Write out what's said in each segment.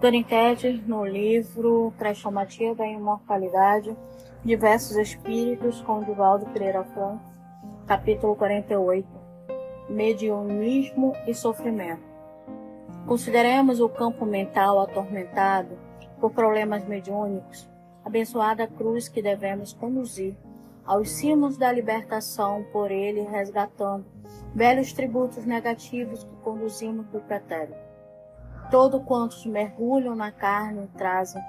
Doniquete, no livro Crestomatia da Imortalidade, Diversos Espíritos, com Divaldo Pereira Franco, capítulo 48, Mediunismo e Sofrimento. Consideremos o campo mental atormentado por problemas mediúnicos, abençoada cruz que devemos conduzir aos cimos da libertação por ele resgatando velhos tributos negativos que conduzimos do pretérito todo quantos mergulham na carne trazem,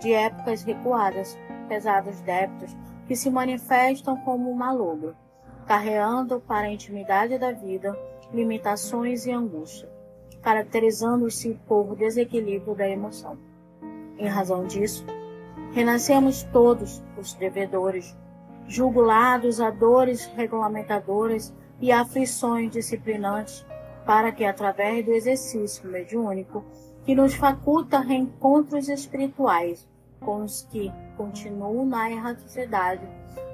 de épocas recuadas, pesados débitos que se manifestam como um malogro, carreando para a intimidade da vida limitações e angústia, caracterizando-se por desequilíbrio da emoção. Em razão disso, renascemos todos os devedores, julgulados a dores regulamentadoras e aflições disciplinantes para que, através do exercício mediúnico, que nos faculta reencontros espirituais com os que continuam na erraticidade,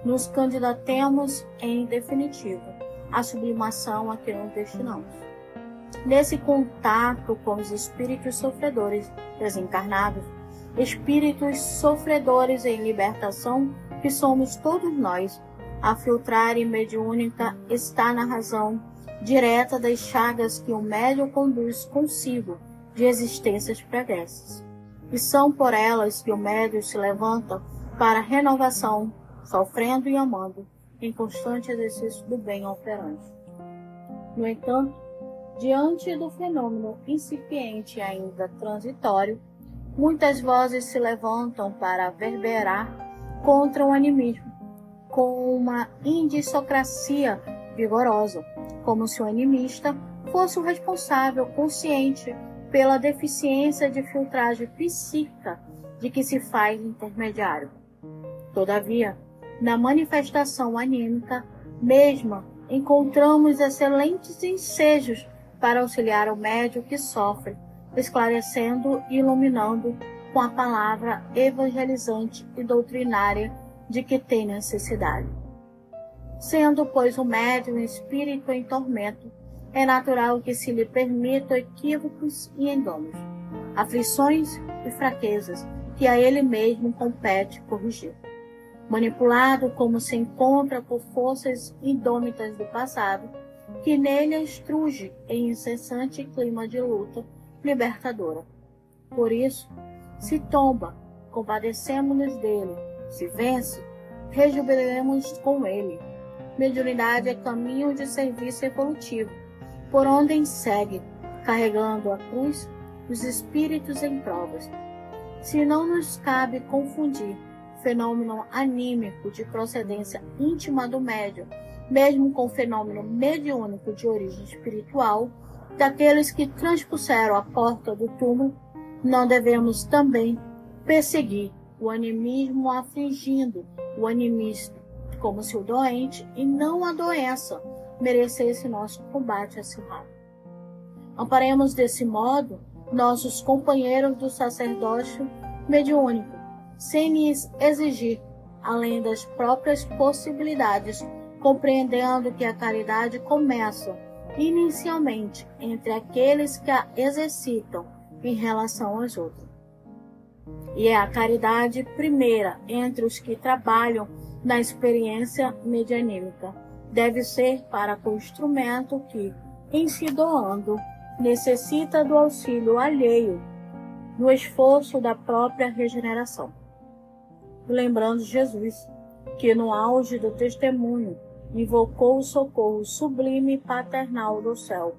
nos candidatemos, em definitivo, à sublimação a que nos destinamos. Nesse contato com os espíritos sofredores desencarnados, espíritos sofredores em libertação, que somos todos nós, a filtrar e mediúnica está na razão direta das chagas que o médium conduz consigo de existências pregressas. E são por elas que o médium se levanta para a renovação, sofrendo e amando, em constante exercício do bem operante. No entanto, diante do fenômeno incipiente e ainda transitório, muitas vozes se levantam para verberar contra o animismo, com uma indissocracia vigorosa, como se o animista fosse o responsável consciente pela deficiência de filtragem psíquica de que se faz intermediário. Todavia, na manifestação anímica mesma, encontramos excelentes ensejos para auxiliar o médium que sofre, esclarecendo e iluminando com a palavra evangelizante e doutrinária de que tem necessidade. Sendo, pois, o médium espírito em tormento, é natural que se lhe permitam equívocos e enganos, aflições e fraquezas que a ele mesmo compete corrigir. Manipulado como se encontra por forças indômitas do passado, que nele estruge em incessante clima de luta libertadora. Por isso, se tomba, compadecemos-nos dele, se vence, rejubilemos com ele Mediunidade é caminho de serviço evolutivo, por onde segue, carregando a cruz os espíritos em provas. Se não nos cabe confundir fenômeno anímico de procedência íntima do médium, mesmo com fenômeno mediúnico de origem espiritual, daqueles que transpuseram a porta do túmulo, não devemos também perseguir o animismo afligindo o animista, como se o doente e não a doença merecesse nosso combate acirrado. Amparemos desse modo nossos companheiros do sacerdócio mediúnico, sem lhes exigir, além das próprias possibilidades, compreendendo que a caridade começa inicialmente entre aqueles que a exercitam em relação aos outros. E é a caridade primeira entre os que trabalham na experiência medianímica. Deve ser para o instrumento que, em se doando, necessita do auxílio alheio no esforço da própria regeneração. Lembrando Jesus, que no auge do testemunho invocou o socorro sublime e paternal do céu.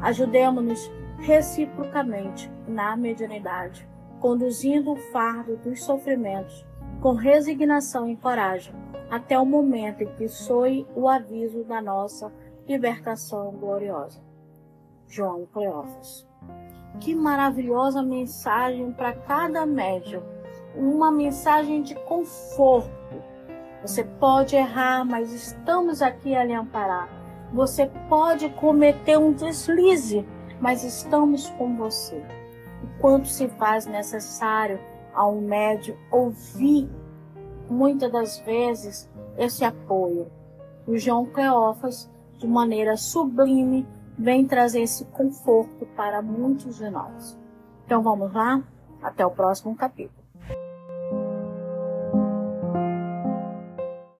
Ajudemos-nos reciprocamente na mediunidade, conduzindo o fardo dos sofrimentos com resignação e coragem, até o momento em que soe o aviso da nossa libertação gloriosa. João Cleófas. Que maravilhosa mensagem para cada médium, uma mensagem de conforto. Você pode errar, mas estamos aqui a lhe amparar. Você pode cometer um deslize, mas estamos com você. O quanto se faz necessário a um médium ouvir muitas das vezes esse apoio. O João Cleófas, de maneira sublime, vem trazer esse conforto para muitos de nós. Então vamos lá? Até o próximo capítulo.